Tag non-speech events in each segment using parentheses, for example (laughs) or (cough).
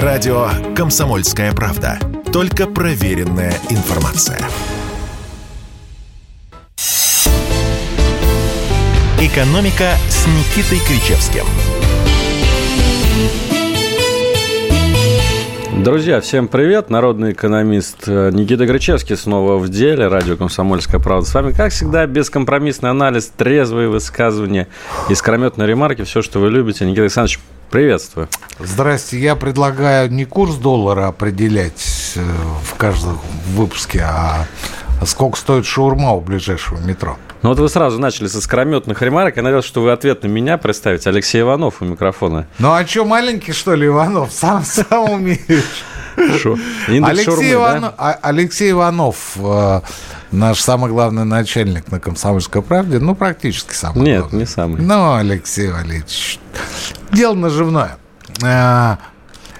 Радио «Комсомольская правда». Только проверенная информация. «Экономика» с Никитой Кричевским. Друзья, всем привет. Народный экономист э, Никита Грачевский снова в деле. Радио «Комсомольская правда». С вами, как всегда, бескомпромиссный анализ, трезвые высказывания, искрометные ремарки, все, что вы любите. Никита Александрович, приветствую. Здрасте. Я предлагаю не курс доллара определять э, в каждом выпуске, а сколько стоит шаурма у ближайшего метро. Ну вот вы сразу начали со скрометных ремарок. Я надеялся, что вы ответ на меня представите. Алексей Иванов у микрофона. Ну а что, маленький, что ли, Иванов? (laughs) Сам сам умеешь. Шо? Алексей, шаурмы, Иванов, да? а- Алексей Иванов, э, наш самый главный начальник на «Комсомольской правде», ну, практически самый Нет, главный. не самый. Ну, Алексей Валерьевич, дело наживное. А,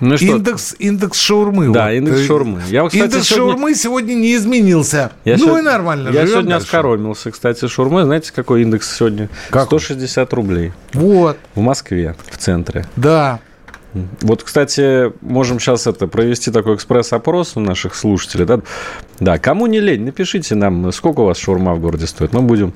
Ну и что? Индекс, индекс шаурмы. Да, вот, индекс э, шаурмы. Я, кстати, индекс сегодня- шаурмы сегодня не изменился. Я ну сё- и нормально. Я сегодня дальше. оскоромился, кстати, шаурмой. Знаете, какой индекс сегодня? Какой? 160 рублей. Вот, В Москве, в центре. да. Вот, кстати, можем сейчас это провести такой экспресс-опрос у наших слушателей. Да? да, кому не лень, напишите нам, сколько у вас шаурма в городе стоит. Мы будем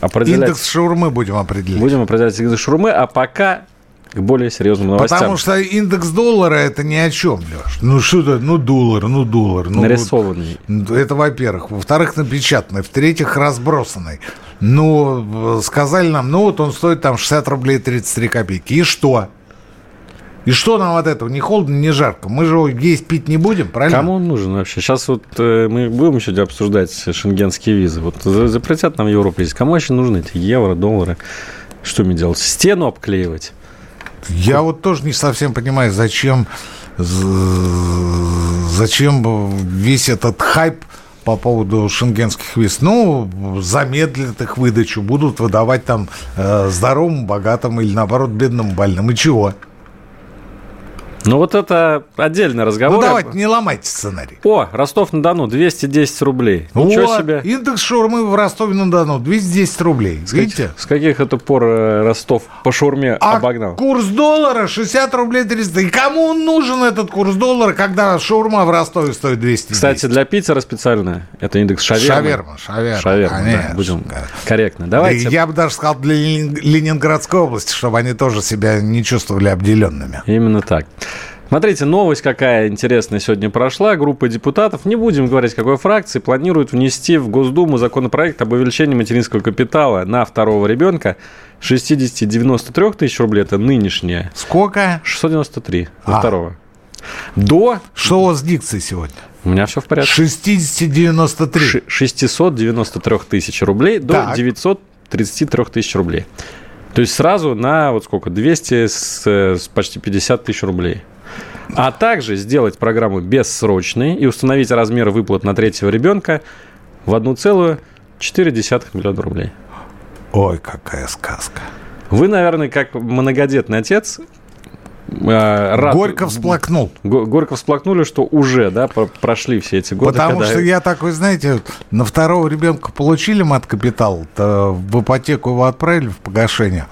определять, Индекс шаурмы будем определять. будем определять индекс шаурмы, а пока к более серьезным новостям. Потому что индекс доллара это ни о чем, Леш. Ну что это, ну доллар, ну доллар. Ну, Нарисованный. вот. Это во-первых. Во-вторых, напечатанный. В-третьих, разбросанный. Ну, э, сказали нам, ну вот он стоит там 60 рублей 33 копейки. И что? И что нам от этого? Не холодно, не жарко. Мы же его есть пить не будем, правильно? Кому он нужен вообще? Сейчас вот э, мы будем сегодня обсуждать шенгенские визы. Вот за- запретят нам Европу. Кому вообще нужны эти евро, доллары? Что мне делать? Стену обклеивать? Я вот тоже не совсем понимаю, зачем, зачем весь этот хайп по поводу шенгенских виз. Ну, замедлят их выдачу, будут выдавать там э, здоровым, богатым или, наоборот, бедным, больным. И чего? Ну вот это отдельный разговор. Ну, давайте, не ломайте сценарий. О, Ростов-на-Дону, 210 рублей. Ничего Вот, себе. Индекс шаурмы в Ростове-на-Дону 210 рублей. Видите? С каких это пор э, Ростов по шаурме А обогнал? курс доллара 60 рублей 300. И кому он нужен этот курс доллара, когда шаурма в Ростове стоит 210? Кстати, для Питера специально это индекс. Шаверма, шаверма, Шаверма, да, конечно. будем корректно. Давайте. Я бы даже сказал для Лени- Ленинградской области, чтобы они тоже себя не чувствовали обделенными. Именно так. Смотрите, новость какая интересная сегодня прошла. Группа депутатов, не будем говорить какой фракции, планирует внести в Госдуму законопроект об увеличении материнского капитала на второго ребенка с 60-93 тысяч рублей, это нынешнее, Сколько? 693 на А. второго. До... Что у вас с дикцией сегодня? У меня все в порядке. 60-93. Ш- 693 тысяч рублей до Так. 933 тысяч рублей. То есть сразу на вот сколько? 200 с, с почти 50 тысяч рублей. А также сделать программу бессрочной и установить размер выплат на третьего ребенка в 1,4 миллиона рублей. Ой, какая сказка. Вы, наверное, как многодетный отец, рад- Горько всплакнул. Го- Горько всплакнули, что уже, да, про- прошли все эти годы. Потому когда- что я такой, знаете, на второго ребенка получили мат-капитал, то в ипотеку его отправили в погашение,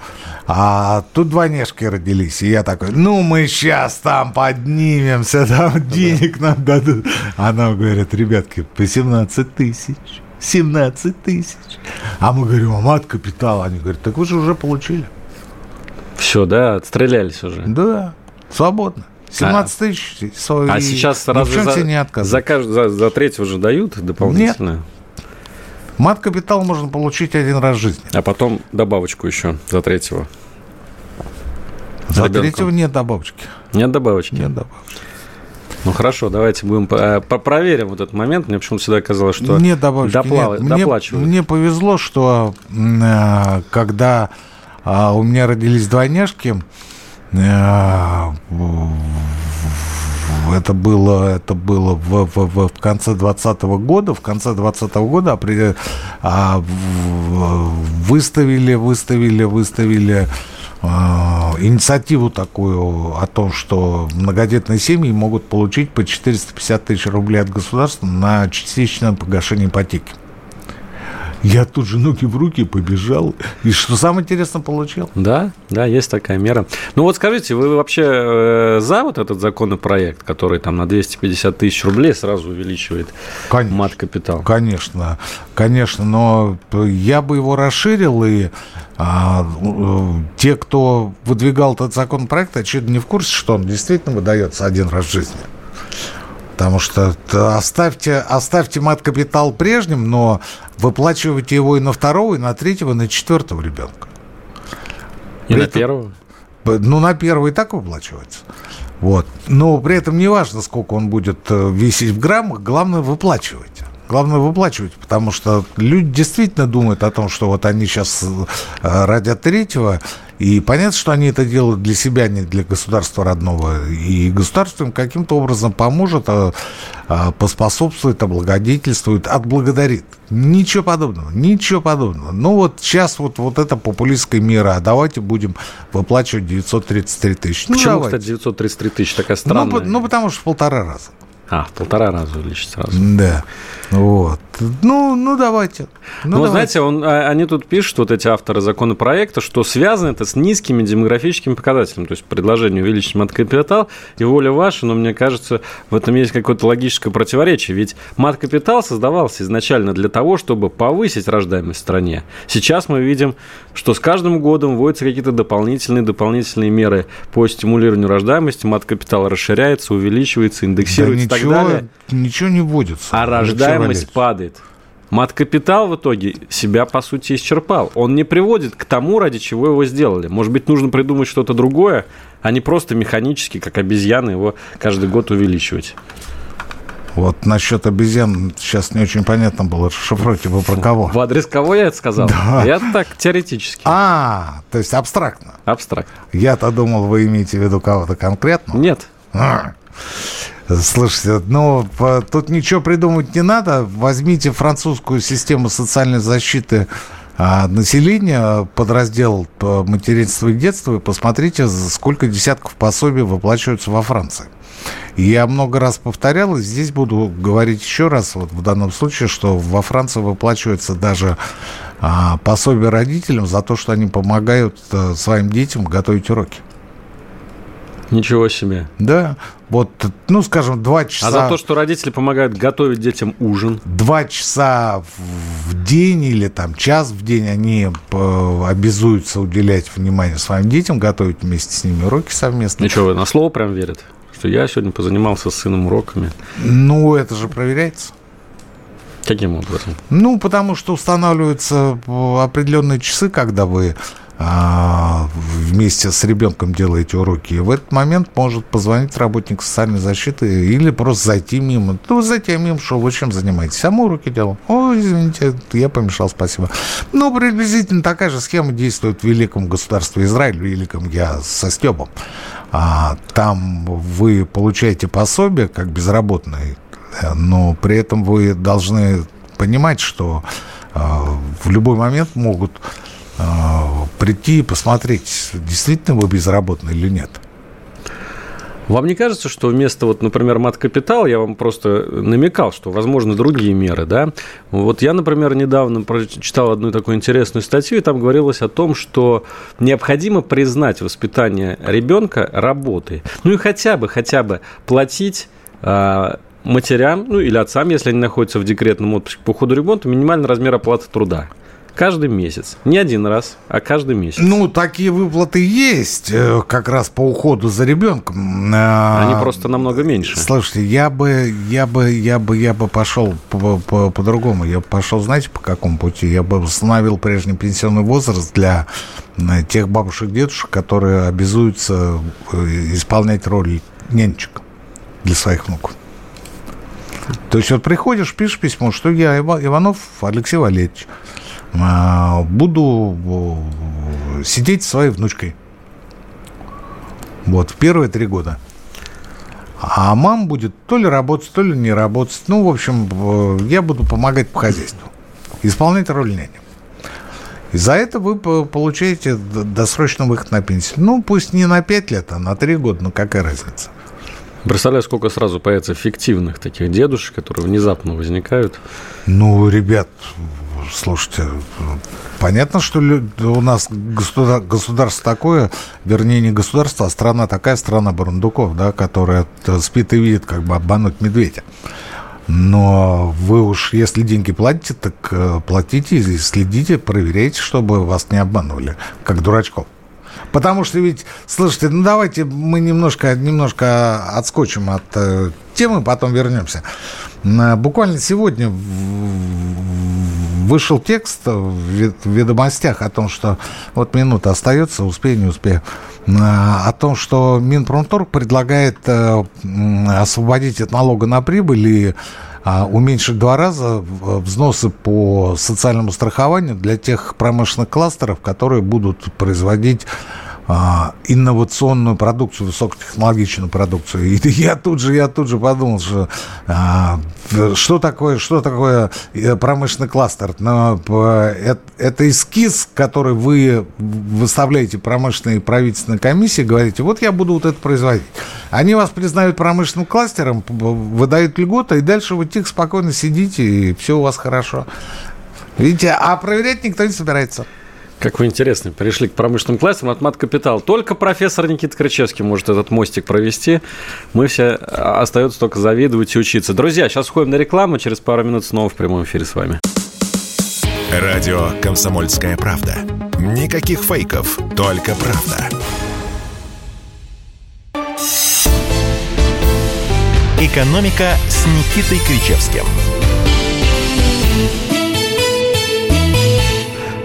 а тут двойняшки родились, и я такой, ну мы сейчас там поднимемся, там денег нам дадут. Она говорит, ребятки, по 17 тысяч. 17 тысяч. А мы говорим, а мат-капитал? Они говорят, так вы же уже получили. Все, да, отстрелялись уже. Да, свободно. 17 тысяч. А сейчас разве за, не отказывают. за, кажд- за, за третьего же дают дополнительно? Мат-капитал можно получить один раз в жизни. А потом добавочку еще за третьего. За Ребенку. третьего нет добавочки. Нет добавочки? Нет добавочки. Ну хорошо, давайте будем по- по- проверим вот этот момент. Мне почему-то всегда казалось, что нет добавочки. допла- нет. Мне, доплачивают. мне повезло, что э, когда а, у меня родились двойняшки, э, это было, это было в, в- в- конце 2020 года. В конце 2020 года а, выставили, выставили, выставили а, инициативу такую о том, что многодетные семьи могут получить по 450 тысяч рублей от государства на частичное погашение ипотеки. Я тут же ноги в руки побежал. И что самое интересное получил? Да, да, есть такая мера. Ну вот скажите, вы вообще э, за вот этот законопроект, который там на 250 тысяч рублей сразу увеличивает Конечно. мат-капитал? Конечно, конечно, но я бы его расширил, и а, э, те, кто выдвигал этот законопроект, очевидно, не в курсе, что он действительно выдается один раз в жизни. Потому что оставьте, оставьте мат-капитал прежним, но выплачивайте его и на второго, и на третьего, и на четвертого ребенка. И при на этом, первого? Ну, на первого и так выплачивается. Вот. Но при этом не важно, сколько он будет э, весить в граммах, главное выплачивайте. Главное выплачивать, потому что люди действительно думают о том, что вот они сейчас э, родят третьего, и понятно, что они это делают для себя, а не для государства родного. И государство им каким-то образом поможет, а, а, поспособствует, облагодетельствует, отблагодарит. Ничего подобного, ничего подобного. Ну вот сейчас вот, вот эта популистская мера, а давайте будем выплачивать 933 тысячи. Ну, Почему, давайте. кстати, 933 тысячи такая странная? Ну, ну, потому что в полтора раза. А, в полтора раза увеличить сразу. Да. Вот. Ну, ну давайте. Ну, ну знаете, он, а, они тут пишут, вот эти авторы законопроекта, что связано это с низкими демографическими показателями. То есть предложение увеличить мат-капитал и воля ваша, но мне кажется, в этом есть какое-то логическое противоречие. Ведь мат-капитал создавался изначально для того, чтобы повысить рождаемость в стране. Сейчас мы видим, что с каждым годом вводятся какие-то дополнительные, дополнительные меры по стимулированию рождаемости. Мат-капитал расширяется, увеличивается, индексируется да так далее. Ничего не вводится. А рождаемость падает. Мат-капитал в итоге себя, по сути, исчерпал. Он не приводит к тому, ради чего его сделали. Может быть, нужно придумать что-то другое, а не просто механически, как обезьяны, его каждый год увеличивать. Вот насчет обезьян сейчас не очень понятно было. Расшифруйте вы про кого? В адрес кого я это сказал? Да. Я так теоретически. А, то есть абстрактно. Абстрактно. Я-то думал, вы имеете в виду кого-то конкретно. Нет. А. Слушайте, ну, тут ничего придумать не надо. Возьмите французскую систему социальной защиты а, населения, подраздел материнства и детства, и посмотрите, сколько десятков пособий выплачиваются во Франции. Я много раз повторял, и здесь буду говорить еще раз, вот в данном случае, что во Франции выплачивается даже а, пособие родителям за то, что они помогают а, своим детям готовить уроки. Ничего себе. Да. Вот, ну, скажем, два часа... А за то, что родители помогают готовить детям ужин? Два часа в день или там час в день они э, обязуются уделять внимание своим детям, готовить вместе с ними уроки совместно. Ну что, на слово прям верят? Что я сегодня позанимался с сыном уроками? Ну, это же проверяется. Каким образом? Ну, потому что устанавливаются э, определенные часы, когда вы вместе с ребенком делаете уроки, и в этот момент может позвонить работник социальной защиты или просто зайти мимо. Ну, зайти мимо, что вы чем занимаетесь? А мы уроки делаем. О, извините, я помешал, спасибо. Ну, приблизительно такая же схема действует в великом государстве Израиль, в великом я со Стебом. А, там вы получаете пособие как безработный, но при этом вы должны понимать, что а, в любой момент могут а, прийти и посмотреть, действительно вы безработный или нет. Вам не кажется, что вместо, вот, например, мат-капитал, я вам просто намекал, что возможны другие меры, да? Вот я, например, недавно прочитал одну такую интересную статью, и там говорилось о том, что необходимо признать воспитание ребенка работой. Ну и хотя бы, хотя бы платить а, матерям, ну или отцам, если они находятся в декретном отпуске по уходу ремонта, минимальный размер оплаты труда. Каждый месяц. Не один раз, а каждый месяц. Ну, такие выплаты есть э, как раз по уходу за ребенком. А, Они просто намного меньше. Слушайте, я бы, я бы, я бы, я бы пошел по-другому. я пошел, знаете, по какому пути? Я бы установил прежний пенсионный возраст для э, тех бабушек, дедушек, которые обязуются э, исполнять роль нянечек для своих внуков. То есть вот приходишь, пишешь письмо, что я Иванов Алексей Валерьевич, буду э, сидеть с своей внучкой. Вот, в первые три года. А мам будет то ли работать, то ли не работать. Ну, в общем, э, я буду помогать по хозяйству. Исполнять роль няни. И за это вы получаете досрочный выход на пенсию. Ну, пусть не на 5 лет, а на 3 года, ну какая разница. Представляю, сколько сразу появится фиктивных таких дедушек, которые внезапно возникают. Ну, ребят, слушайте, понятно, что у нас государство такое, вернее, не государство, а страна такая, страна Барундуков, да, которая спит и видит, как бы обмануть медведя. Но вы уж, если деньги платите, так э, платите и следите, проверяйте, чтобы вас не обманывали, как дурачков. Потому что ведь, слушайте, ну давайте мы немножко, немножко отскочим от э, темы, потом вернемся. Буквально сегодня вышел текст в ведомостях о том, что вот минута остается, успею, не успею, о том, что Минпромторг предлагает э, освободить от налога на прибыль и а, уменьшить два раза взносы по социальному страхованию для тех промышленных кластеров, которые будут производить инновационную продукцию, высокотехнологичную продукцию. И (laughs) я тут же, я тут же подумал, что а, что такое, что такое э, промышленный кластер? Но, это, это эскиз, который вы выставляете промышленной правительственной комиссии, говорите, вот я буду вот это производить. Они вас признают промышленным кластером, выдают льготы, и дальше вы тихо, спокойно сидите, и все у вас хорошо. Видите, а проверять никто не собирается. Как вы интересно, перешли к промышленным классам от мат-капитал. Только профессор Никита Крычевский может этот мостик провести. Мы все а, остается только завидовать и учиться. Друзья, сейчас ходим на рекламу, через пару минут снова в прямом эфире с вами. Радио «Комсомольская правда». Никаких фейков, только правда. «Экономика» с Никитой Кричевским –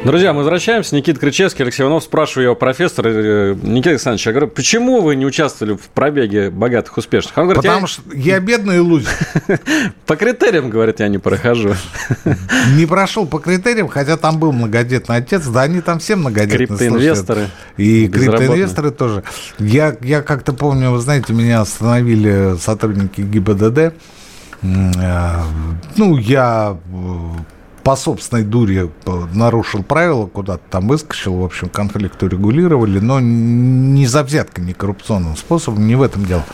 Друзья, мы возвращаемся. Никита Кричевский, Алексей Иванов. Спрашиваю его профессора. Э, Никита Александрович, я говорю, почему вы не участвовали в пробеге богатых, успешных? Он говорит, Потому я... что я бедный лузер. (laughs) По критериям, говорит, я не прохожу. (laughs) Не прошел по критериям, хотя там был многодетный отец. Да, они там все многодетные. Криптоинвесторы. И криптоинвесторы тоже. Я, я как-то помню, вы знаете, меня остановили сотрудники ГИБДД. Э, ну, я э, по собственной дуре э, нарушил правила, куда-то там выскочил, в общем, конфликт урегулировали, но не за взяткой, не коррупционным способом, не в этом дело.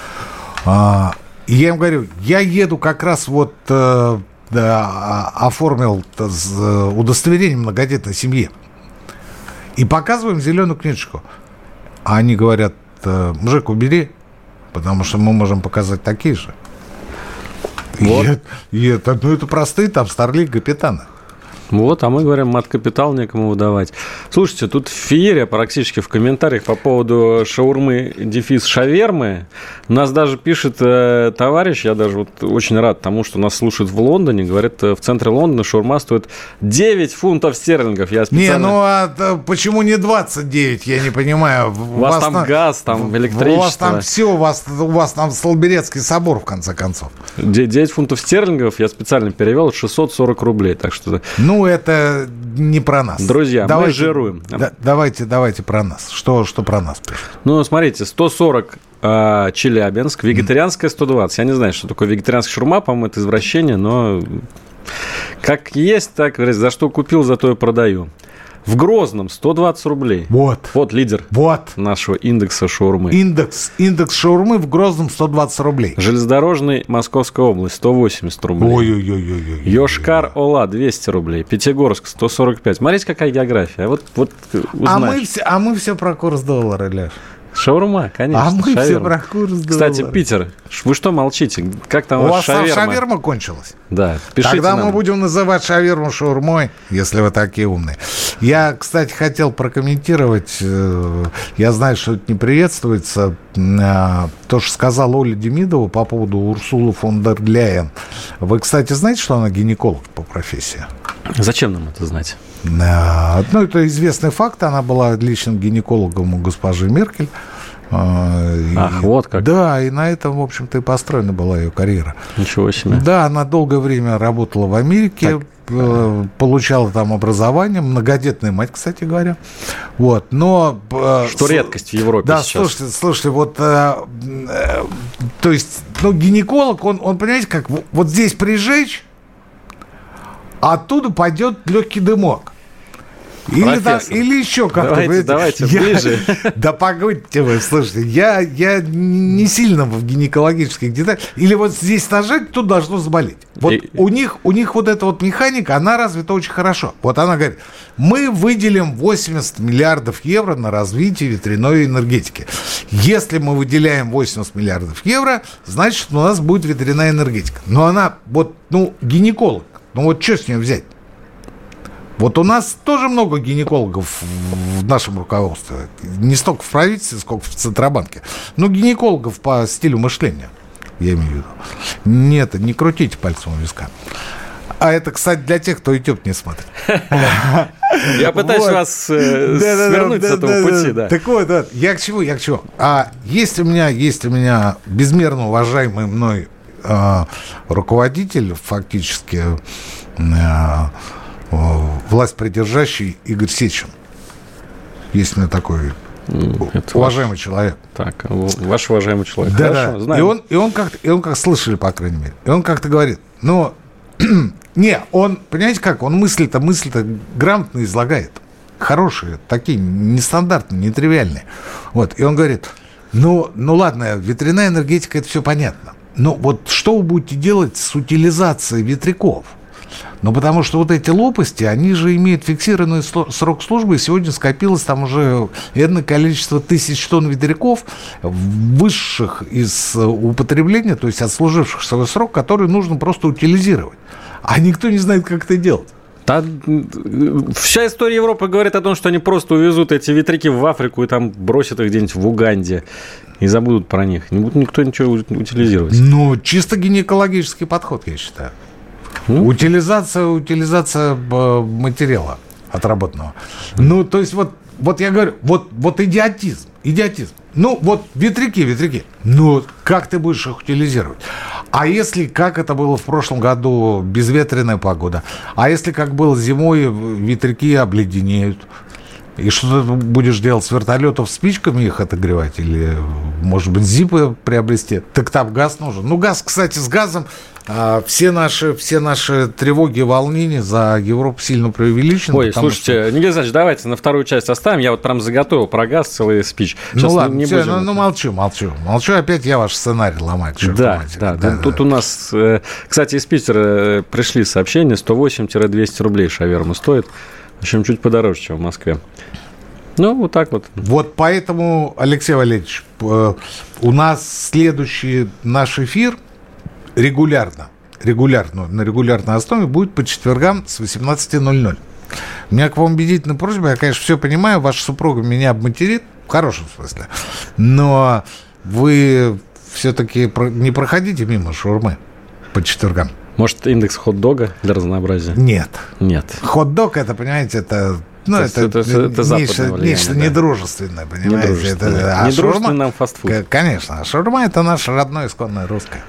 А, и я им говорю, я еду как раз вот э, да, а, оформил удостоверение многодетной семье. И показываем зеленую книжечку. А они говорят, «Э, мужик, убери, потому что мы можем показать такие же. Вот. И, и это, ну, это простые там старлик капитаны. Вот, а мы говорим, мат-капитал некому выдавать. Слушайте, тут феерия практически в комментариях по поводу шаурмы дефис шавермы. Нас даже пишет э, товарищ, я даже вот очень рад тому, что нас слушают в Лондоне. Говорит, э, в центре Лондона шаурма стоит 9 фунтов стерлингов. Я специально... Не, ну а почему не 29, я не понимаю. У вас, вас там на... газ, там электричество. У вас там все, у вас, у вас там Столберецкий собор, в конце концов. 9 фунтов стерлингов я специально перевел, 640 рублей. Так что... Ну, ну, это не про нас. Друзья, давайте, мы жируем. Да, давайте, давайте про нас. Что, что про нас пишут? Ну, смотрите, 140 э, Челябинск, вегетарианская 120. Я не знаю, что такое вегетарианская шурма, по-моему, это извращение, но как есть, так, за что купил, зато и продаю. В Грозном 120 рублей. Вот. Вот лидер вот. нашего индекса шаурмы. Индекс, индекс шаурмы в Грозном 120 рублей. Железнодорожный Московская область 180 рублей. Ой-ой-ой. Йошкар-Ола 200 рублей. Пятигорск 145. Смотрите, какая география. Вот, вот узнаешь. а, мы все, а мы все про курс доллара, Леш. Шаурма, конечно. А мы шаверма. все про курс доллара. Кстати, Питер, вы что молчите? Как там у вас шаверма? шаверма кончилась. Да, пишите Тогда нам. мы будем называть шаверму шаурмой, если вы такие умные. Я, кстати, хотел прокомментировать, э, я знаю, что это не приветствуется, э, то, что сказала Оля Демидова по поводу Урсулы фон дер Ляйен. Вы, кстати, знаете, что она гинеколог по профессии? Зачем нам это знать? Ну, это известный факт. Она была личным гинекологом у госпожи Меркель. Ах, и, вот как. Да, и на этом, в общем-то, и построена была ее карьера. Ничего себе. Да, она долгое время работала в Америке, так. Э, получала там образование, многодетная мать, кстати говоря. Вот, но... Э, Что с... редкость в Европе да, сейчас. слушайте, слушайте, вот, э, э, то есть, ну, гинеколог, он, он, понимаете, как, вот здесь прижечь, оттуда пойдет легкий дымок. Или, да, или еще как-то. Давайте, давайте я, ближе. (laughs) Да погодьте вы, слушайте, я, я не сильно в гинекологических деталях. Или вот здесь нажать, тут должно заболеть. Вот И- у них, у них вот эта вот механика, она развита очень хорошо. Вот она говорит, мы выделим 80 миллиардов евро на развитие ветряной энергетики. Если мы выделяем 80 миллиардов евро, значит, у нас будет ветряная энергетика. Но она, вот, ну, гинеколог, ну вот что с нее взять? Вот у нас тоже много гинекологов в нашем руководстве. Не столько в правительстве, сколько в Центробанке. Но гинекологов по стилю мышления, я имею в виду. Нет, не крутите пальцем у виска. А это, кстати, для тех, кто YouTube не смотрит. (laughs) Я пытаюсь вас э, свернуть с этого пути, да. Так вот, я к чему, я к чему. А есть у меня, есть у меня безмерно уважаемый мной руководитель, фактически э, власть придержащий Игорь Сечин. Есть у меня такой это уважаемый человек. Так, ваш уважаемый человек. Да, Хорошо, да. знаем. И он, и он как и он как слышали, по крайней мере. И он как-то говорит, ну, (clears throat) не, он, понимаете как, он мысли-то, мысли-то грамотно излагает. Хорошие, такие, нестандартные, нетривиальные. Вот, и он говорит, ну, ну ладно, ветряная энергетика, это все понятно. Но вот что вы будете делать с утилизацией ветряков? Ну, потому что вот эти лопасти, они же имеют фиксированный срок службы, и сегодня скопилось там уже энное количество тысяч тонн ветряков, высших из э, употребления, то есть отслуживших свой срок, которые нужно просто утилизировать. А никто не знает, как это делать. М, вся история Европы говорит о том, что они просто увезут эти ветряки в Африку и там бросят их где-нибудь в Уганде и забудут про них. Не будет никто ничего утилизировать. Ну, чисто гинекологический подход, я считаю. Ну. Утилизация, утилизация э, материала отработанного. Ну, то есть вот, вот я говорю, вот, вот идиотизм, идиотизм. Ну, вот ветряки, ветряки. Ну, как ты будешь их утилизировать? А если, как это было в прошлом году, безветренная погода? А если, как было зимой, ветряки обледенеют? И что ты будешь делать с вертолетов спичками их отогревать? Или, может быть, зипы приобрести? Так там газ нужен. Ну, газ, кстати, с газом а, все, наши, все наши тревоги и волнения за Европу сильно преувеличены. Ой, слушайте, Никита Александрович, давайте на вторую часть оставим. Я вот прям заготовил про газ целый спич. что- Сейчас Ну ладно, не всё, будем. ну, ну, молчу, молчу. Молчу, опять я ваш сценарий ломаю. Да, матери. да, да, Тут у нас, э, кстати, из Питера э, пришли сообщения, 108-200 рублей шаверма стоит. В общем, чуть подороже, чем в Москве. Ну, вот так вот. Вот поэтому, Алексей Валерьевич, э, у нас следующий наш эфир регулярно, регулярно, на регулярной основе будет по четвергам с 18.00. У меня к вам убедительная просьба, я, конечно, все понимаю, ваша супруга меня обматерит, в хорошем смысле, но вы все-таки не проходите мимо шаурмы по четвергам. Может, индекс хот-дога для разнообразия? Нет. Нет. Хот-дог, это, понимаете, это... Ну, То это, есть это- это нечто, влияние, нечто да. недружественное, понимаете? Недружественное. Это, а Недружественный шаурма- нам фастфуд. Конечно. А шаурма – это наше родное исконное русское.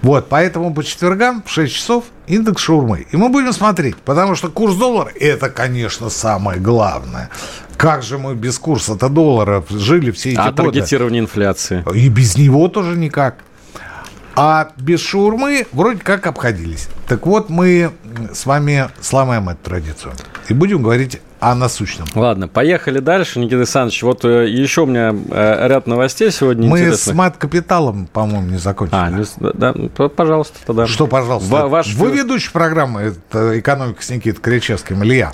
Вот, поэтому по четвергам в 6 часов индекс шаурмы. И мы будем смотреть, потому что курс доллара – это, конечно, самое главное. Как же мы без курса-то доллара жили все эти А годы? таргетирование инфляции? И без него тоже никак. А без шаурмы вроде как обходились. Так вот, мы с вами сломаем эту традицию. И будем говорить о насущном. Ладно, поехали дальше, Никита Александрович. Вот э, еще у меня э, ряд новостей сегодня Мы с мат-капиталом, по-моему, не закончили. А, не да, пожалуйста, тогда. Что, пожалуйста? Ва- ваш- Вы ведущий программы это «Экономика» с Никитой Кричевским или я?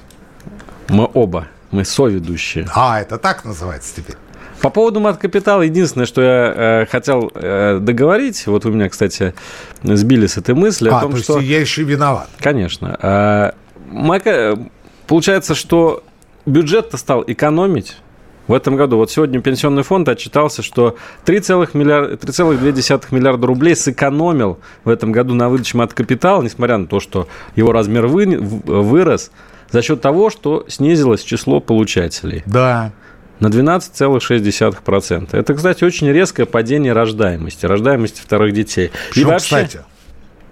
Мы оба, мы соведущие. А, это так называется теперь. По поводу мат-капитала, единственное, что я э, хотел э, договорить, вот вы меня, кстати, сбили с этой мысли а, о том, то что... я еще виноват. Конечно. А, Мака- Получается, что бюджет-то стал экономить в этом году. Вот сегодня пенсионный фонд отчитался, что 3,2 миллиарда, 3,2 миллиарда рублей сэкономил в этом году на выдаче мат-капитала, несмотря на то, что его размер вы- вырос, за счет того, что снизилось число получателей Да. На 12,6%. Это, кстати, очень резкое падение рождаемости, рождаемости вторых детей. Что, кстати?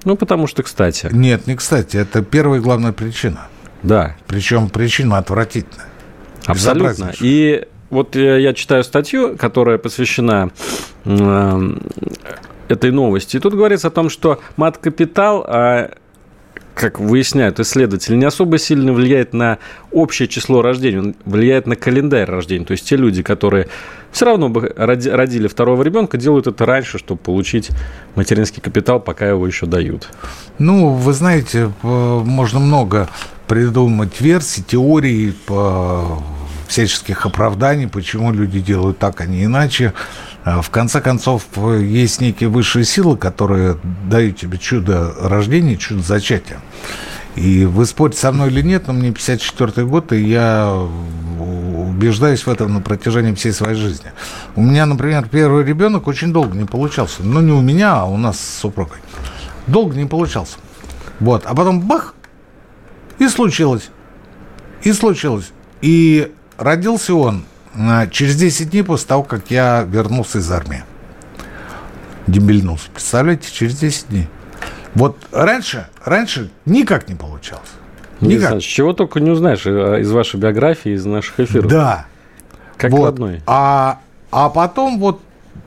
Ну, потому что, кстати, Нет, не кстати. Это первая и главная причина. да, Причем причина отвратительная. Абсолютно. И вот я читаю статью, которая посвящена э, этой новости. И тут говорится о том, что мат-капитал а, как выясняют исследователи, не особо сильно влияет на общее число рождений, он влияет на календарь рождения. То есть те люди, которые все равно бы родили второго ребенка, делают это раньше, чтобы получить материнский капитал, пока его еще дают. Ну, вы знаете, можно много придумать версий, теорий, всяческих оправданий, почему люди делают так, а не иначе. А, в конце концов, есть некие высшие силы, которые дают тебе чудо рождения, чудо зачатия. И вы спорите со мной или нет, но мне 54 год, и я убеждаюсь в этом на протяжении всей своей жизни. У меня, например, первый ребенок очень долго не получался. Ну, не у меня, а у нас с супругой. Долго не получался. Вот. А потом бах! И случилось. И случилось. И родился он а, через 10 дней после того, как я вернулся из армии. Дембельнулся. Представляете, через 10 дней. Вот раньше, раньше никак не получалось. Никак. Не чего только не узнаешь э, из вашей биографии, из наших эфиров. Да. Как вот. родной. А, а потом вот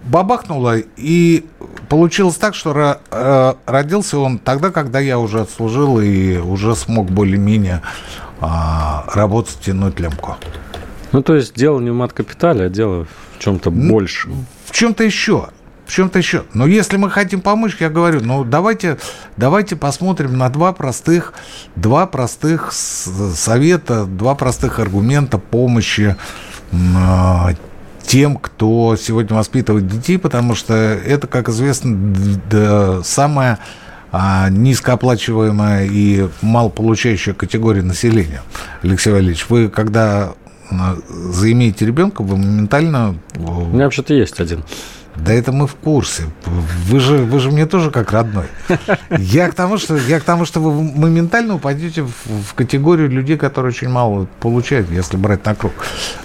бабахнуло, и получилось так, что э, родился он тогда, когда я уже отслужил и уже смог более-менее а, работать, тянуть лямку. Ну, то есть дело не в мат-капитале, а дело в чем-то ну, большем. В чем-то еще. В чем-то еще. Но если мы хотим помочь, я говорю, ну давайте, давайте посмотрим на два простых, два простых совета, два простых аргумента помощи э, тем, кто сегодня воспитывает детей, потому что это, как известно, да, самая а, низкооплачиваемая и малополучающая категория населения. Алексей Валерьевич, вы когда заимеете ребенка, вы моментально... У меня вообще-то есть один. Да это мы в курсе. Вы же, вы же мне тоже как родной. (laughs) Я к тому, что, я к тому, что вы моментально упадете в, в категорию людей, которые очень мало получают, если брать на круг.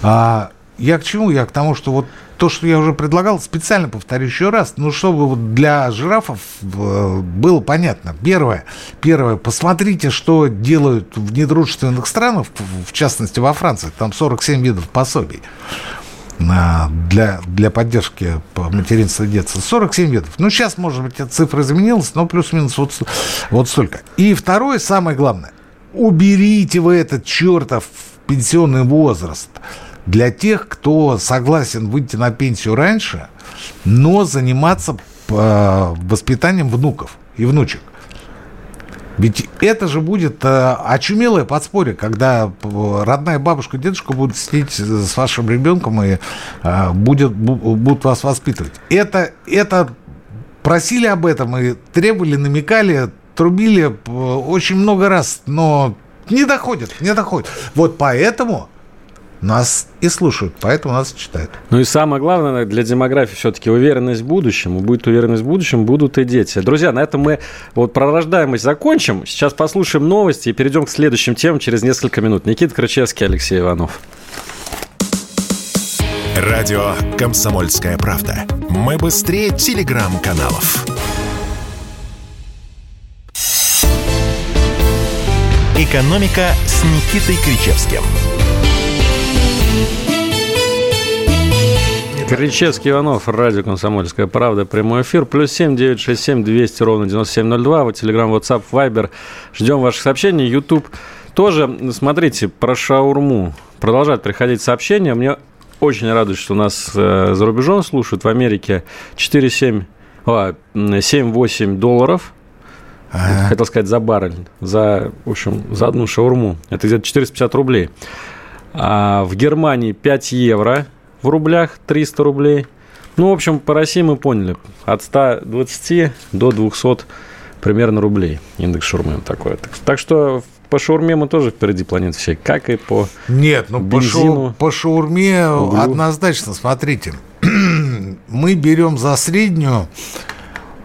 А я к чему? Я к тому, что вот то, что я уже предлагал, специально повторю еще раз, ну, чтобы вот для жирафов э, было понятно. Первое, первое, посмотрите, что делают в недружественных странах, в частности во Франции, там 47 видов пособий для, для поддержки материнства и детства. 47 видов. Ну, сейчас, может быть, эта цифра изменилась, но плюс-минус вот, вот столько. И второе, самое главное. Уберите вы этот чертов пенсионный возраст для тех, кто согласен выйти на пенсию раньше, но заниматься э, воспитанием внуков и внучек. Ведь это же будет э, очумелое подспорье, когда родная бабушка, дедушка будут сидеть с вашим ребенком и э, будет, будут вас воспитывать. Это, это просили об этом и требовали, намекали, трубили э, очень много раз, но не доходит, не доходит. Вот поэтому нас и слушают, поэтому нас читают. Ну и самое главное для демографии все-таки уверенность в будущем. Будет уверенность в будущем, будут и дети. Друзья, на этом мы вот про рождаемость закончим. Сейчас послушаем новости и перейдем к следующим темам через несколько минут. Никита Крычевский, Алексей Иванов. Радио «Комсомольская правда». Мы быстрее телеграм-каналов. «Экономика» с Никитой Кричевским – Кричевский Иванов, радио «Комсомольская правда», прямой эфир, плюс семь девять шесть семь двести ровно девяносто семь ноль два, вот Телеграм, WhatsApp, Viber, ждем ваших сообщений, YouTube тоже, смотрите, про шаурму, продолжают приходить сообщения, мне очень радует, что нас э, за рубежом слушают, в Америке 4-7, 7-8 долларов, Ага. Хотел сказать за баррель, за, в общем, за одну шаурму. Это где-то 450 рублей. А в Германии 5 евро в рублях, 300 рублей. Ну, в общем, по России мы поняли. От 120 до 200 примерно рублей индекс шаурмы такой. Так, так что по шаурме мы тоже впереди планеты всей, как и по Нет, ну бензину, по, шу, по шаурме углю. однозначно, смотрите. (clears throat) мы берем за среднюю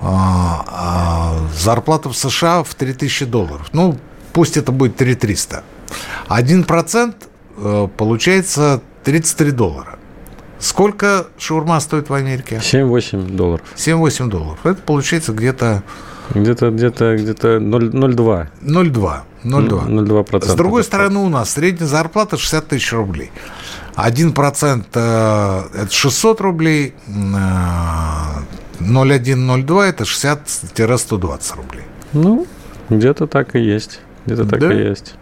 а, а, зарплату в США в 3000 долларов. Ну, пусть это будет 3300. 1% э, получается 33 доллара. Сколько шаурма стоит в Америке? 7-8 долларов. 7-8 долларов. Это получается где-то... Где-то где-то где-то 0,2. 0,2. 0,2. 0,2%. С другой стороны, у нас средняя зарплата 60 тысяч рублей. 1% э, это 600 рублей, 0,1-0,2 э, это 60-120 рублей. Ну, Где-то так и есть. Где-то так Да? и есть.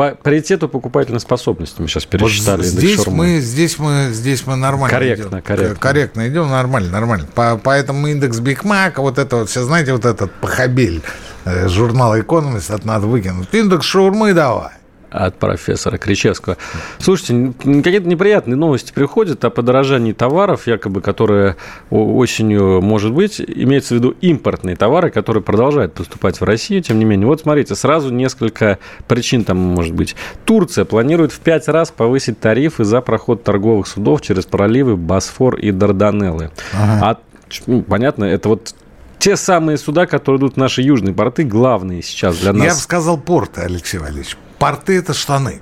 По паритету покупательной способности мы сейчас Вот пересчитали. индекс здесь мы, здесь мы, здесь мы нормально Корректно, идем. корректно. Корректно идем, нормально, нормально. По- поэтому индекс Биг Мака, вот это вот, все знаете, вот этот похабель э, журнала Экономист, это надо выкинуть. Индекс шаурмы давай. От профессора Кричевского. Слушайте, какие-то неприятные новости приходят о подорожании товаров, якобы, которые осенью, может быть, имеется в виду импортные товары, которые продолжают поступать в Россию, тем не менее. Вот смотрите, сразу несколько причин там может быть. Турция планирует в пять раз повысить тарифы за проход торговых судов через проливы Босфор и Дарданеллы. А, ч- ну, понятно, это вот те самые суда, которые идут в наши южные порты, главные сейчас для нас. Я бы сказал порты, Алексей Валерьевич. Порты – это штаны.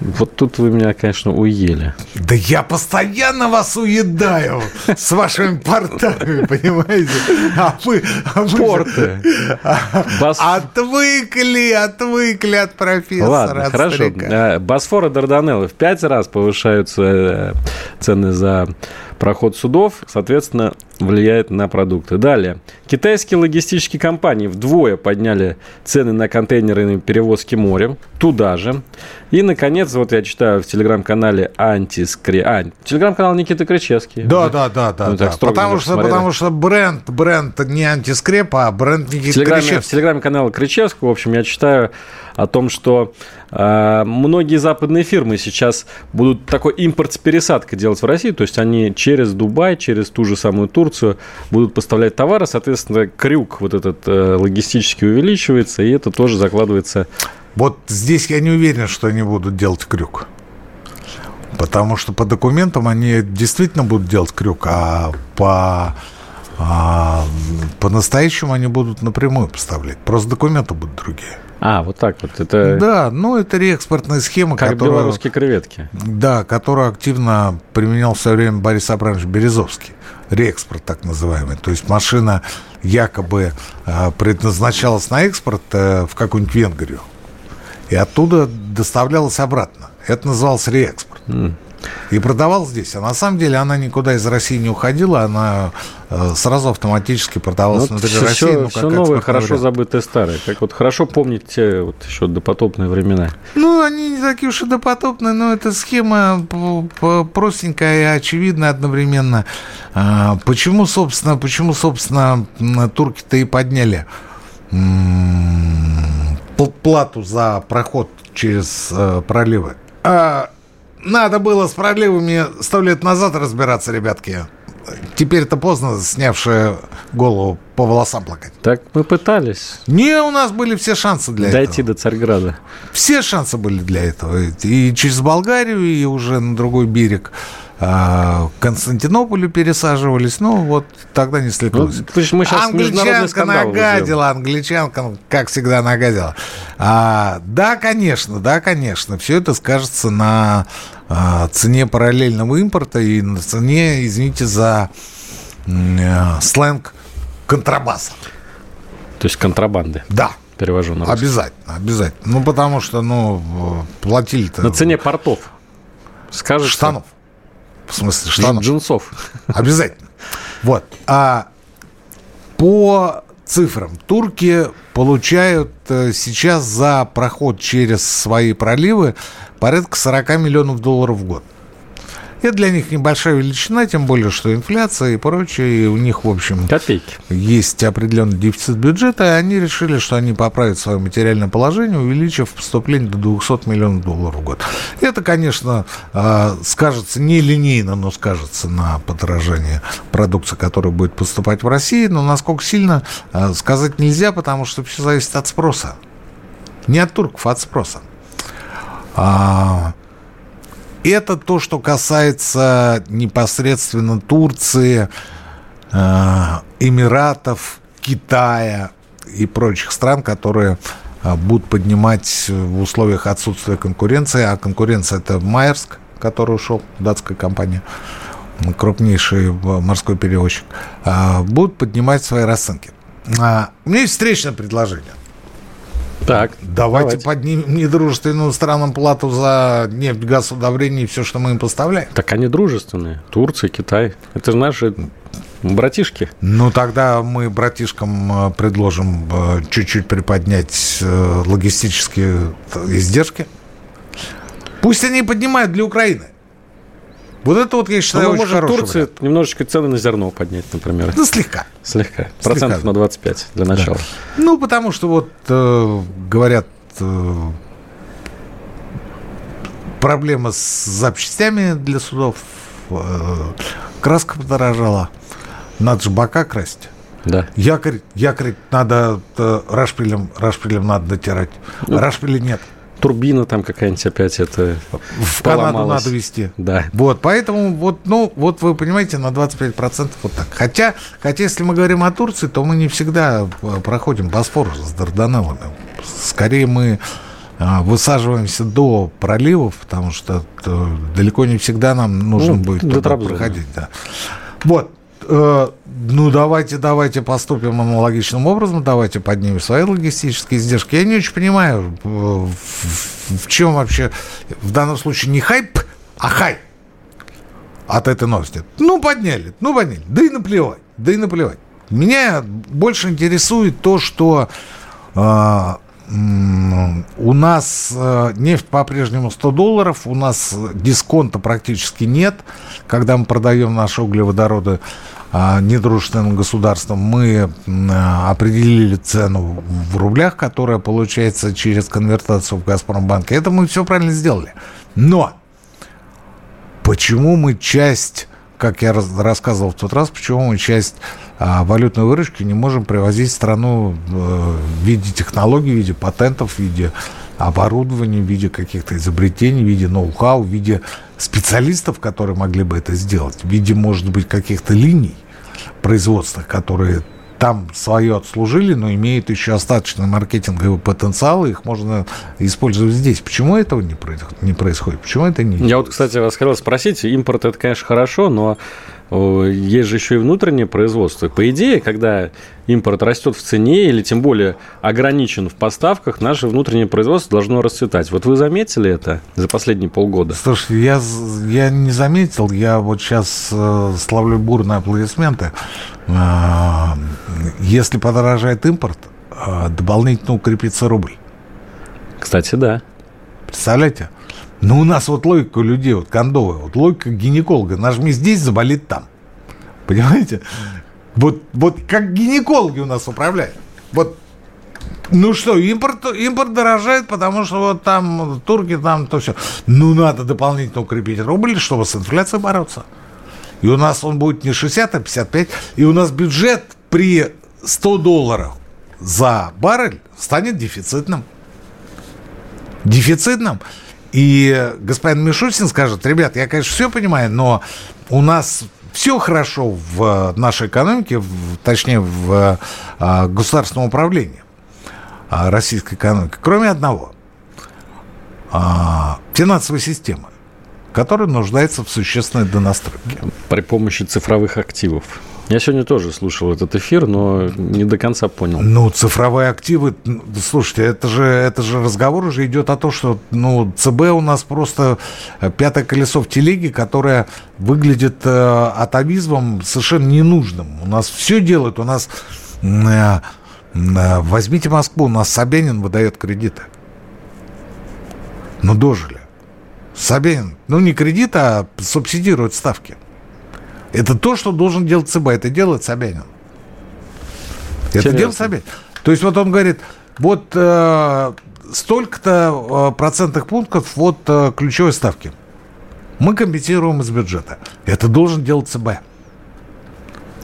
Вот тут вы меня, конечно, уели. Да я постоянно вас уедаю с вашими портами, (laughs) понимаете? А вы, а вы Порты. Бос- Отвыкли, отвыкли от профессора, Ладно, от хорошо. старика. Э, Босфор и Дарданеллы в пять раз повышаются э, цены за проход судов, соответственно, влияет на продукты. Далее. Китайские логистические компании вдвое подняли цены на контейнерные перевозки морем, туда же. И, наконец, вот я читаю в телеграм-канале Антискре... А, телеграм-канал Никиты Кричевский. Да, да, да, да. Ну, да. Потому, что, смотрели. потому что бренд, бренд не антискреп, а бренд В телеграме, в Кричевский. телеграме-канала Кричевского, в общем, я читаю о том, что многие западные фирмы сейчас будут такой импорт с пересадкой делать в Россию, то есть они через Дубай, через ту же самую Турцию будут поставлять товары, соответственно, крюк вот этот э, логистически увеличивается, и это тоже закладывается. Вот здесь я не уверен, что они будут делать крюк. Потому что по документам они действительно будут делать крюк, а по а, по-настоящему они будут напрямую поставлять. Просто документы будут другие. А, вот так вот, это Да, ну это реэкспортная схема, как которую, белорусские креветки. да, которую активно применял в свое время Борис Абрамович Березовский. Реэкспорт так называемый. То есть машина якобы э, предназначалась на экспорт э, в какую-нибудь Венгрию. И оттуда доставлялась обратно. Это называлось реэкспорт. И продавал здесь. А на самом деле она никуда из России не уходила, она э, сразу автоматически продавалась Вот внутри все, России. ну, как все новое, хорошо вариант. забытые старые. Как вот хорошо помнить те вот еще допотопные времена. Ну, они не такие уж и допотопные, но эта схема простенькая и очевидная одновременно. А, Почему, собственно, почему, собственно, турки-то и подняли плату за проход через э, проливы? А, Надо было с проливами сто лет назад разбираться, ребятки. Теперь это поздно, снявшие голову по волосам плакать. Так мы пытались Не, у нас были все шансы для дойти этого. до Царьграда. Все шансы были для этого. И через Болгарию, и уже на другой берег к Константинополю пересаживались. Ну, вот тогда не Ну, слеклось. ты ж- мы сейчас Англичанка нагадила, англичанка, ну, как всегда, нагадила. А, да, конечно, да, конечно. Все это скажется на а, цене параллельного импорта и на цене, извините за э, сленг, контрабаса. То есть контрабанды. Да, Перевожу на русский. обязательно, обязательно. Ну, потому что, ну, платили-то... На цене портов. Скажешь? Штанов. В смысле, Штанов. Джинсов. Обязательно. Вот. А по цифрам, турки получают э, сейчас за проход через свои проливы порядка 40 миллионов долларов в год. Это для них небольшая величина, тем более, что инфляция и прочее, и у них, в общем, Копейки. есть определенный дефицит бюджета, и они решили, что они поправят свое материальное положение, увеличив поступление до 200 миллионов долларов в год. Это, конечно, э, скажется нелинейно, но скажется на подорожании продукции, которая будет поступать в Россию, но насколько сильно э, сказать нельзя, потому что все зависит от спроса. Не от турков, а от спроса. Это то, что касается непосредственно Турции, э, Эмиратов, Китая и прочих стран, которые э, будут поднимать в условиях отсутствия конкуренции. А конкуренция это Майерск, который ушел, датская компания, крупнейший э, морской перевозчик, будут поднимать свои расценки. А, У меня есть встречное предложение. Так. Давайте, поднимем недружественным странам плату за нефть, газ, удобрения и все, что мы им поставляем. Так они дружественные. Турция, Китай. Это же наши Братишки. Ну, тогда мы братишкам э, предложим э, чуть-чуть приподнять э, логистические издержки. Пусть они поднимают для Украины. Вот это вот, я считаю, Ну, очень может, хороший Турции вариант. немножечко цены на зерно поднять, например. Ну, слегка. Слегка. Слегка. Процентов на 25 для начала. Ну, потому что вот э, говорят, э, проблема с запчастями для судов, э, краска подорожала, надо же бока красить. Да. Якорь, якорь надо э, рашпилем, рашпилем надо дотирать. Ну, Рашпиля нет. Турбина там какая-нибудь опять это В Канаду надо везти. Да. Вот, поэтому, вот, ну, вот вы понимаете, на 25% вот так. Хотя, хотя, если мы говорим о Турции, то мы не всегда э, проходим Босфор с Дарданеллами. Скорее мы э, высаживаемся до проливов, потому что э, далеко не всегда нам нужно Ну, будет туда Трабзона. проходить. Да. Вот. Э, Ну, давайте, давайте поступим аналогичным образом, давайте поднимем свои логистические издержки. Я не очень понимаю, э, в, чем вообще в данном случае не хайп, а хай от этой новости. Ну, подняли, ну, подняли. Да и наплевать, да и наплевать. Меня больше интересует то, что э, у нас э, нефть по-прежнему 100 долларов, у нас дисконта практически нет. Когда мы продаем наши углеводороды а, недружественным государствам, мы а, определили цену в рублях, которая получается через конвертацию в Газпромбанке. Это мы все правильно сделали. Но почему мы часть, как я раз- рассказывал в тот раз, почему мы часть а, валютной выручки не можем привозить в страну э, в виде технологий, в виде патентов, в виде оборудования, в виде каких-то изобретений, в виде ноу-хау, в виде специалистов, которые могли бы это сделать, в виде, может быть, каких-то линий производственных, которые там свое отслужили, но имеют еще остаточный маркетинговый потенциал, и их можно использовать здесь. Почему этого не происходит? Почему это не Я вот, кстати, вас хотел спросить, импорт это, конечно, хорошо, но есть же еще и внутреннее производство. По идее, когда импорт растет в цене или тем более ограничен в поставках, наше внутреннее производство должно расцветать. Вот вы заметили это за последние полгода? Слушай, я, я не заметил, я вот сейчас э, славлю бурные аплодисменты. А, если подорожает импорт, а, дополнительно укрепится рубль. Кстати, да. Представляете? Ну, у нас вот логика людей, вот кондовая, вот логика гинеколога. Нажми здесь, заболит там. Понимаете? Вот, вот как гинекологи у нас управляют. Вот ну что, импорт, импорт дорожает, потому что вот там турки, там то все. Ну, надо дополнительно укрепить рубль, чтобы с инфляцией бороться. И у нас он будет не 60, а 55. И у нас бюджет при 100 долларах за баррель станет дефицитным. Дефицитным. И господин Мишустин скажет, ребят, я, конечно, все понимаю, но у нас все хорошо в нашей экономике, в- точнее, в а, государственном управлении а, российской экономики, кроме одного. А, финансовой системы, которая нуждается в существенной донастройке. При помощи цифровых активов. Я сегодня тоже слушал этот эфир, но не до конца понял. Ну, цифровые активы, слушайте, это же, это же разговор уже идет о том, что ну, ЦБ у нас просто э, пятое колесо в телеге, которое выглядит э, атовизмом совершенно ненужным. У нас все делают, у нас... э, э, возьмите Москву, у нас Собянин выдает кредиты. Ну, дожили. Собянин, ну, не кредит, а субсидирует ставки. Это то, что должен делать ЦБ, это делает Собянин. Это делает Собянин. То есть вот он говорит, вот э, столько-то э, процентных пунктов вот э, ключевой ставки. Мы компенсируем из бюджета. Это должен делать ЦБ.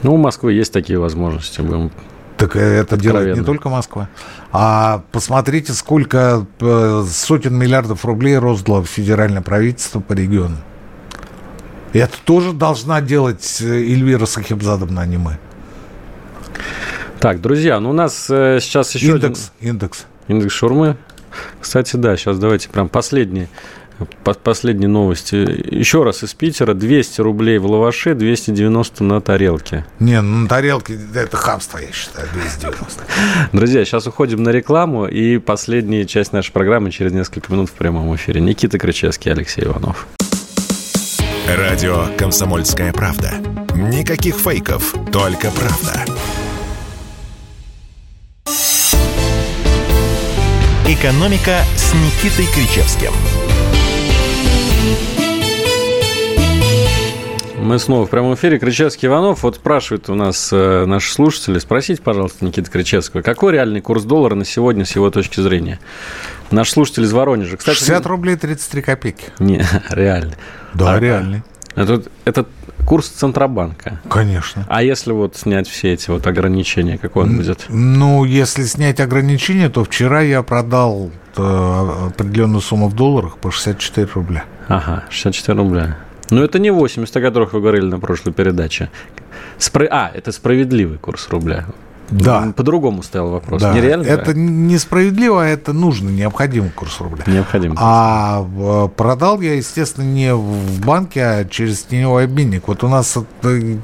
Ну, у Москвы есть такие возможности. Будем Так э, это делает не Откровенно. только Москва. А посмотрите, сколько э, сотен миллиардов рублей роздало федеральное правительство по региону. Это тоже должна делать э, Эльвира Сахибзадовна, а не мы. Так, друзья, ну у нас э, сейчас еще Индекс, индекс. один индекс шурмы. Кстати, да, сейчас давайте прям последние, по- последние новости. Еще раз из Питера 200 рублей в лаваше, 290 на тарелке. Не, ну, на тарелке это хамство, я считаю, 290. Друзья, сейчас уходим на рекламу и последняя часть нашей программы через несколько минут в прямом эфире. Никита Крычевский, Алексей Иванов. Радио «Комсомольская правда». Никаких фейков, только правда. «Экономика» с Никитой Кричевским. Мы снова в прямом эфире. Кричевский Иванов. Вот спрашивают у нас э, наши слушатели. Спросите, пожалуйста, Никита Кричевского, какой реальный курс доллара на сегодня с его точки зрения? Наш слушатель из Воронежа. Кстати, 60 рублей 33 копейки. Не, (laughs) реальный. Да, а, реальный. Это, это курс Центробанка. Конечно. А если вот снять все эти вот ограничения, какой он будет? Ну, если снять ограничения, то вчера я продал э, определенную сумму в долларах по 64 рубля. Ага, 64 рубля. Но это не 80, о которых вы говорили на прошлой передаче. Спро... А, это справедливый курс рубля. Да. По-другому стоял вопрос. Да. Нереально? Это несправедливо, а это нужно, необходимый курс рубля. Необходимый. А продал я, естественно, не в банке, а через теневой обменник. Вот у нас э,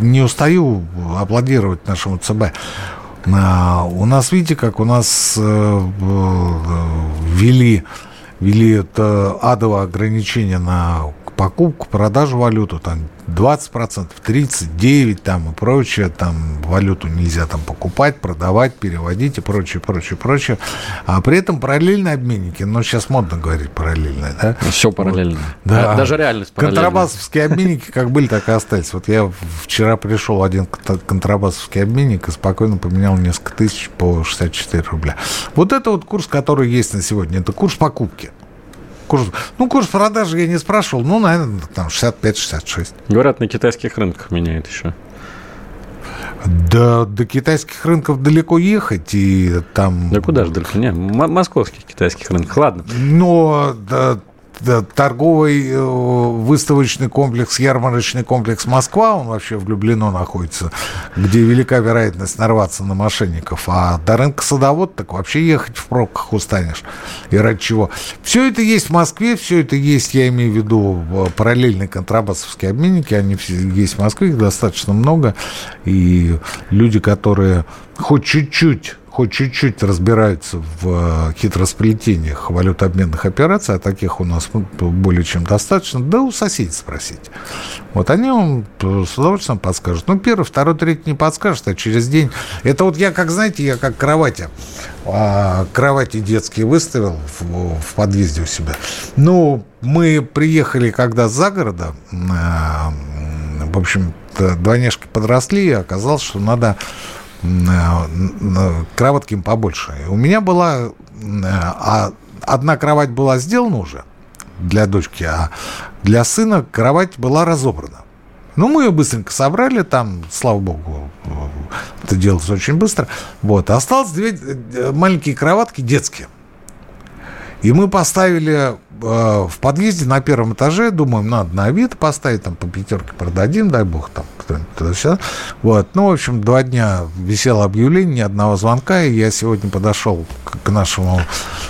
не устаю аплодировать нашему ЦБ. А, у нас, видите, как у нас э, ввели, ввели это адовое ограничение на покупку, продажу валюту, там 20%, 39% там и прочее, там валюту нельзя там покупать, продавать, переводить и прочее, прочее, прочее. А при этом параллельные обменники, ну сейчас модно говорить параллельные, да? Все параллельно. Вот, да. Даже реальность параллельная. Контрабасовские обменники как были, так и остались. Вот я вчера пришел один контрабасовский обменник и спокойно поменял несколько тысяч по 64 рубля. Вот это вот курс, который есть на сегодня, это курс покупки. Курс, ну, курс продажи я не спрашивал, ну, наверное, там 65-66. Говорят, на китайских рынках меняет еще. Да, до китайских рынков далеко ехать, и там... Да куда же далеко? Не, московских китайских рынков, ладно. Но да, торговый э, выставочный комплекс, ярмарочный комплекс Москва, он вообще в Люблино находится, где велика вероятность нарваться на мошенников. А до рынка садовод так вообще ехать в пробках устанешь. И ради чего? Все это есть в Москве, все это есть, я имею в виду, параллельные контрабасовские обменники, они есть в Москве, их достаточно много. И люди, которые хоть чуть-чуть хоть чуть-чуть разбираются в э, хитросплетениях валютообменных операций, а таких у нас ну, более чем достаточно, да у соседей спросить. Вот они вам с удовольствием подскажут. Ну, первый, второй, третий не подскажут, а через день... Это вот я, как знаете, я как кровати, а, кровати детские выставил в, в подъезде у себя. Ну, мы приехали когда за города, а, в общем, двойняшки подросли, и оказалось, что надо кроватким побольше. У меня была... А одна кровать была сделана уже для дочки, а для сына кровать была разобрана. Ну, мы ее быстренько собрали, там, слава богу, это делается очень быстро. Вот, осталось две э, маленькие кроватки детские. И мы поставили Э, в подъезде на первом этаже, думаем, надо на Авито поставить, там по пятерке продадим, дай бог, там кто-нибудь Вот, ну, в общем, два дня висело объявление, ни одного звонка, и я сегодня подошел к нашему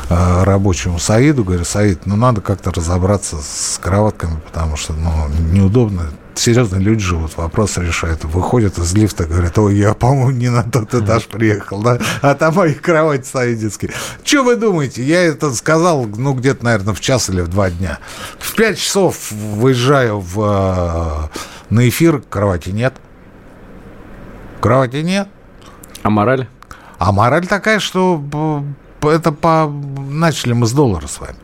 э, рабочему Саиду, говорю, Саид, ну, надо как-то разобраться с кроватками, потому что, ну, неудобно, серьезно люди живут, вопрос решают. Выходят из лифта, говорят, ой, я, по-моему, не на тот этаж приехал, да? А там мои кровати стоят детские. Что вы думаете? Я это сказал, ну, где-то, наверное, в час или в два дня. В пять часов выезжаю в, э, на эфир, кровати нет. Кровати нет. А мораль? А мораль такая, что это по... начали мы с доллара с вами.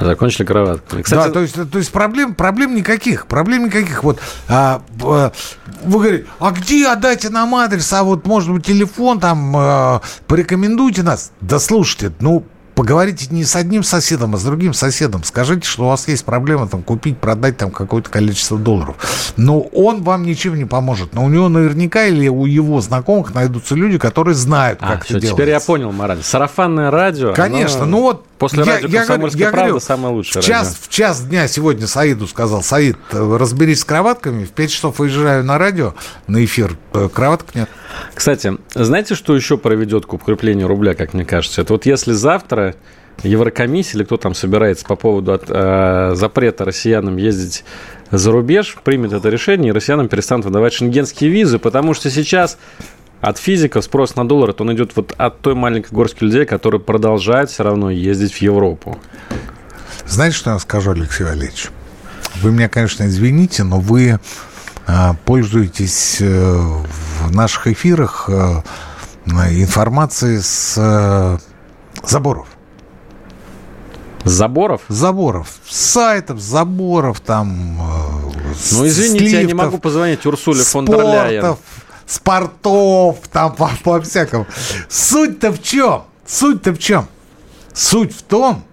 Закончили кроватку. Кстати... Да, то есть, то есть проблем, проблем никаких. Проблем никаких. Вот, а, вы говорите, а где отдайте нам адрес, а вот, может быть, телефон там, а, порекомендуйте нас. Да слушайте, ну, поговорите не с одним соседом, а с другим соседом. Скажите, что у вас есть проблема там, купить, продать там какое-то количество долларов. Но он вам ничем не поможет. Но у него наверняка или у его знакомых найдутся люди, которые знают, а, как все, это делается. Теперь я понял мораль. Сарафанное радио. Конечно. Оно... Ну вот После я, радио «Комсомольская я, правда» говорю, самое лучшее в час, радио. в час дня сегодня Саиду сказал, Саид, разберись с кроватками, в 5 часов выезжаю на радио, на эфир, э, кроваток нет. Кстати, знаете, что еще проведет к укреплению рубля, как мне кажется? Это вот если завтра Еврокомиссия или кто там собирается по поводу от, э, запрета россиянам ездить за рубеж, примет это решение, и россиянам перестанут выдавать шенгенские визы, потому что сейчас от физиков спрос на доллар, то он идет вот от той маленькой горстки людей, которые продолжают все равно ездить в Европу. Знаете, что я скажу, Алексей Валерьевич? Вы меня, конечно, извините, но вы а, пользуетесь э, в наших эфирах э, информацией с э, заборов. Заборов? Заборов. Сайтов, там. Ну, извините, лифтов, я не могу позвонить Урсуле фон дер Ляйен. Спортов, там по, по всякому. Суть-то в чем? Суть-то в чем? Суть в том,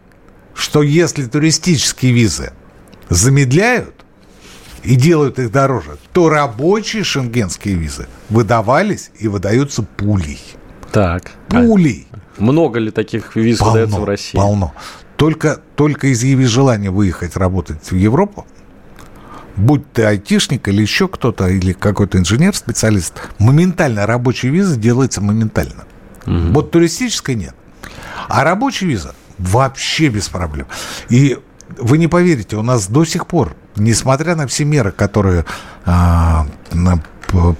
что если туристические визы замедляют и делают их дороже, то рабочие шенгенские визы выдавались и выдаются пулей. Так. Пулей. А много ли таких виз полно, выдается в России? Полно. Только, только изъяви желание выехать работать в Европу, будь ты айтишник или еще кто-то, или какой-то инженер, специалист, моментально рабочая виза делается моментально. Угу. Вот туристической нет. А рабочая виза вообще без проблем. И вы не поверите, у нас до сих пор, несмотря на все меры, которые а,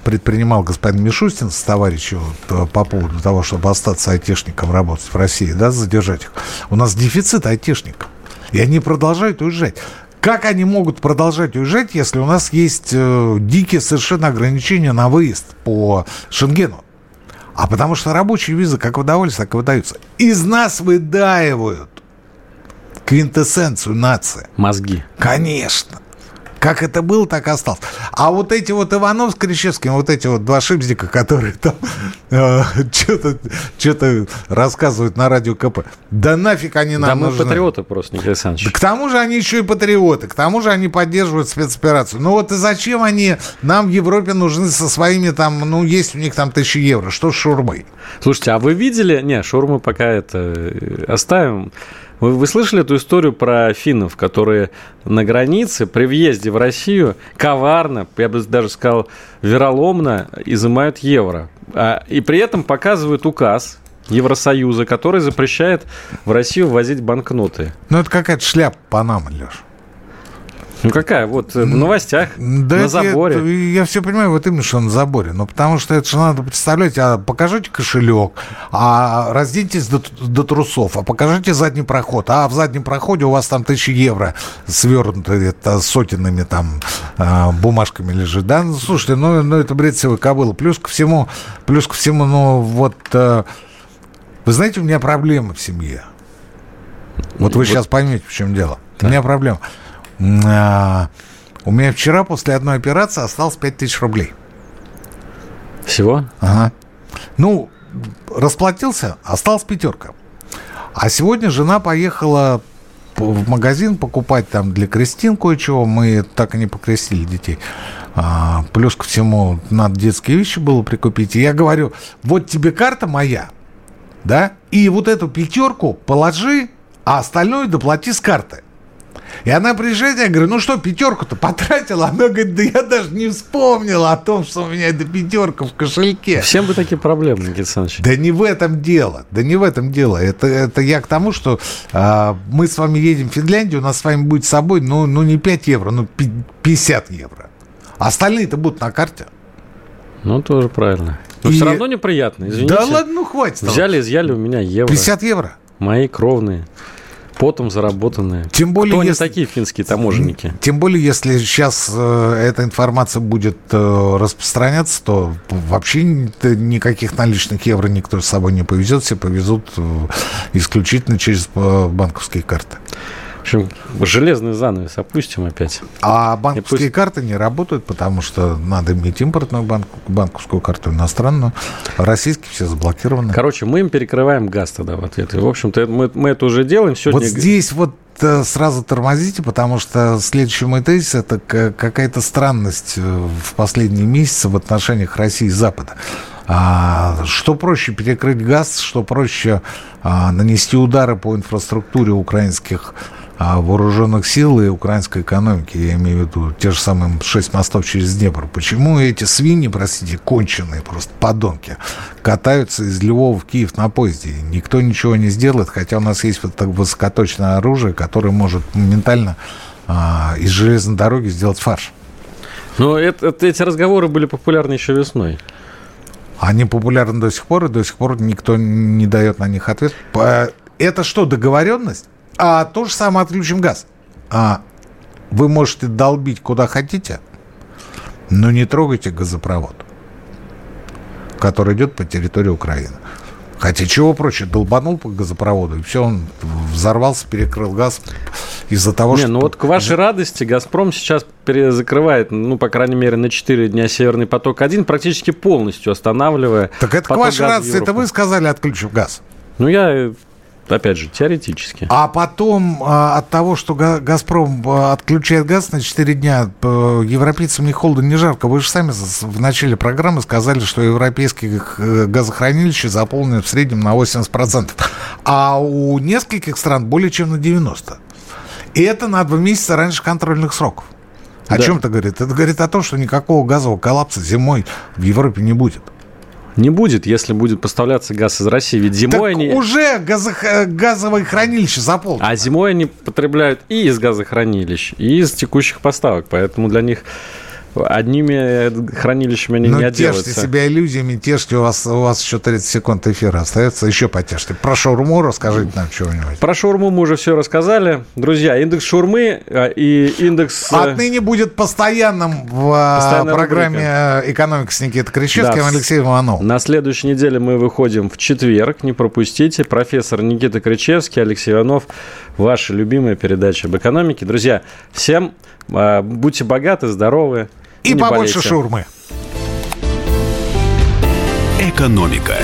предпринимал господин Мишустин с товарищем по поводу того, чтобы остаться айтишником работать в России, да, задержать их, у нас дефицит айтишников. И они продолжают уезжать. Как они могут продолжать уезжать, если у нас есть э, дикие совершенно ограничения на выезд по Шенгену? А потому что рабочие визы как выдавались, так и выдаются. Из нас выдаивают квинтэссенцию нации. Мозги. Конечно. Как это было, так и осталось. А вот эти вот Иванов с Кричевским, вот эти вот два шипздика, которые там э, что-то что рассказывают на радио КП, да нафиг они нам да мы нужны. патриоты просто, Николай Александрович. Да к тому же они еще и патриоты, к тому же они поддерживают спецоперацию. Ну вот и зачем они нам в Европе нужны со своими там, ну есть у них там тысячи евро, что с шурмой? Слушайте, а вы видели, не, шурмы пока это э, оставим, вы, вы слышали эту историю про финнов, которые на границе при въезде в Россию коварно, я бы даже сказал, вероломно изымают евро. А, и при этом показывают указ Евросоюза, который запрещает в Россию ввозить банкноты. Ну, это какая-то шляпа Панама, Леш. Ну какая? Вот э, в новостях, да на заборе. Я, я все понимаю, вот именно, что на заборе. Но потому что это же надо представлять, а покажите кошелек, а разденьтесь до, до трусов, а покажите задний проход. А в заднем проходе у вас там тысячи евро свернуты это, сотенными там а, бумажками лежит. Да, ну, слушайте, ну, ну это бред силы кобыла. Плюс ко всему, плюс ко всему, ну вот... А, вы знаете, у меня проблема в семье. Вот вы вот. сейчас поймете, в чем дело. Да. У меня проблема. А, у меня вчера после одной операции осталось 5000 рублей. Всего? Ага. Ну, расплатился, осталась пятерка. А сегодня жена поехала в магазин покупать там для крестин кое-чего. Мы так и не покрестили детей. А, плюс ко всему, надо детские вещи было прикупить. И я говорю, вот тебе карта моя, да, и вот эту пятерку положи, а остальное доплати с карты. И она приезжает, я говорю, ну что, пятерку-то потратила? Она говорит, да я даже не вспомнила о том, что у меня эта пятерка в кошельке. Всем бы такие проблемы, Никита Александрович. Да не в этом дело, да не в этом дело. Это, это я к тому, что а, мы с вами едем в Финляндию, у нас с вами будет с собой, ну, ну не 5 евро, ну 50 евро. Остальные-то будут на карте. Ну, тоже правильно. Но и... все равно неприятно, извините. Да ладно, ну хватит. Взяли, изъяли у меня евро. 50 евро? Мои кровные потом заработанные. Тем более, Кто если, они такие финские таможенники? Тем более, если сейчас э, эта информация будет э, распространяться, то вообще никаких наличных евро никто с собой не повезет, все повезут э, исключительно через э, банковские карты общем, железный занавес опустим опять. А банковские пусть... карты не работают, потому что надо иметь импортную банк, банковскую карту, иностранную. Российские все заблокированы. Короче, мы им перекрываем газ тогда в ответ. И, в общем-то, мы, мы это уже делаем. Сегодня... Вот здесь вот э, сразу тормозите, потому что следующий мой тезис – это какая-то странность э, в последние месяцы в отношениях России и Запада. А, что проще перекрыть газ, что проще а, нанести удары по инфраструктуре украинских вооруженных сил и украинской экономики, я имею в виду те же самые шесть мостов через Днепр. Почему эти свиньи, простите, конченые просто подонки, катаются из Львова в Киев на поезде? Никто ничего не сделает, хотя у нас есть вот так высокоточное оружие, которое может моментально а, из железной дороги сделать фарш. Но это, это, эти разговоры были популярны еще весной. Они популярны до сих пор, и до сих пор никто не дает на них ответ. Это что, договоренность? А то же самое отключим газ. А вы можете долбить куда хотите, Но не трогайте газопровод, который идет по территории Украины. Хотя чего прочее, долбанул по газопроводу, и все, он взорвался, перекрыл газ из-за того, Не, что... ну вот к вашей радости «Газпром» сейчас перезакрывает, ну, по крайней мере, на 4 дня «Северный поток-1», практически полностью останавливая Так это к вашей радости, это вы сказали, отключив газ. Ну, я, опять же, теоретически. А потом а, от того, что Га- «Газпром» а, отключает газ на 4 дня, европейцам не холодно, не жарко. Вы же сами в начале программы сказали, что европейские э, газохранилища заполнены в среднем на 80%, а у нескольких стран более чем на 90%. И это на два месяца раньше контрольных сроков. О Да. чем это говорит? Это говорит о том, что никакого газового коллапса зимой в Европе не будет. Не будет, если будет поставляться газ из России. Ведь зимой так они... уже газох- э, газовые хранилища заполнены. А зимой они потребляют и из газохранилищ, и из текущих поставок. Поэтому для них одними хранилищами они Ну, не тешьте отделаются. себя иллюзиями, тешьте, у вас, у вас еще 30 секунд эфира остается, еще потешьте. Про шаурму расскажите нам чего-нибудь. Про шаурму мы уже все рассказали. Друзья, индекс шаурмы э, и индекс... э, Отныне будет постоянным в Постоянная программе э, «Экономика» с Никитой Кричевским Да. Алексеем Ивановым. На следующей неделе мы выходим в четверг. Не пропустите. Профессор Никита Кричевский, Алексей Иванов. Ваша любимая передача об экономике. Друзья, всем э, будьте богаты, здоровы. И побольше болейте. шаурмы. «Экономика»